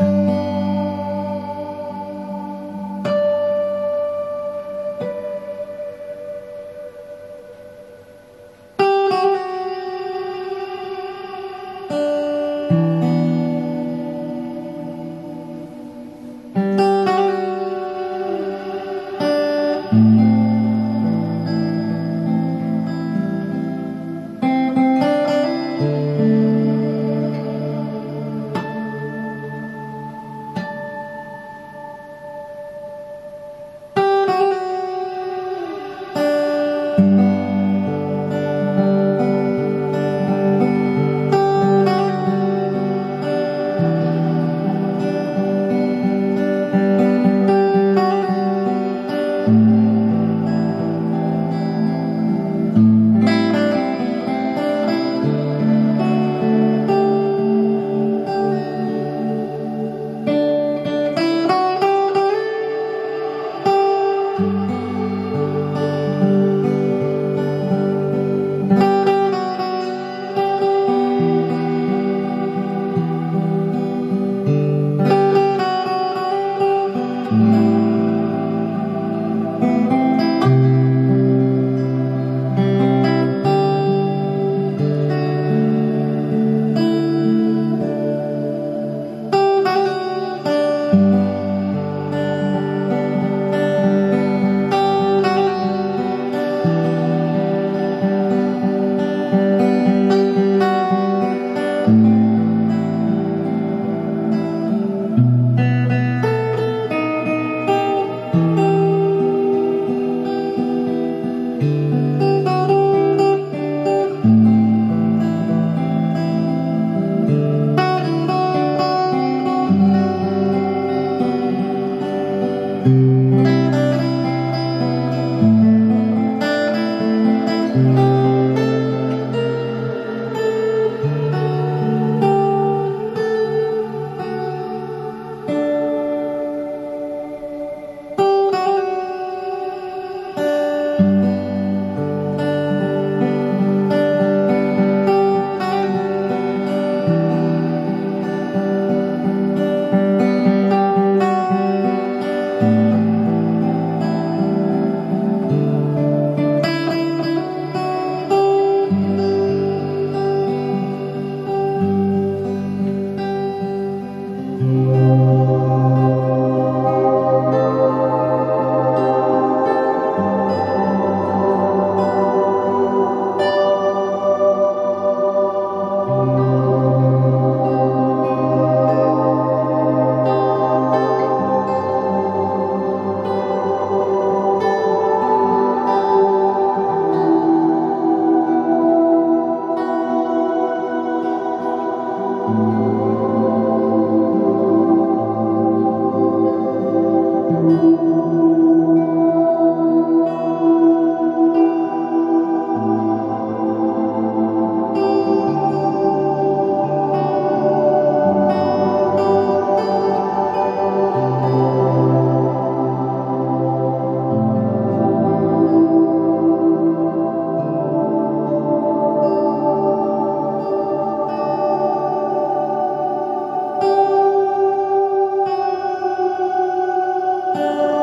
Música Oh.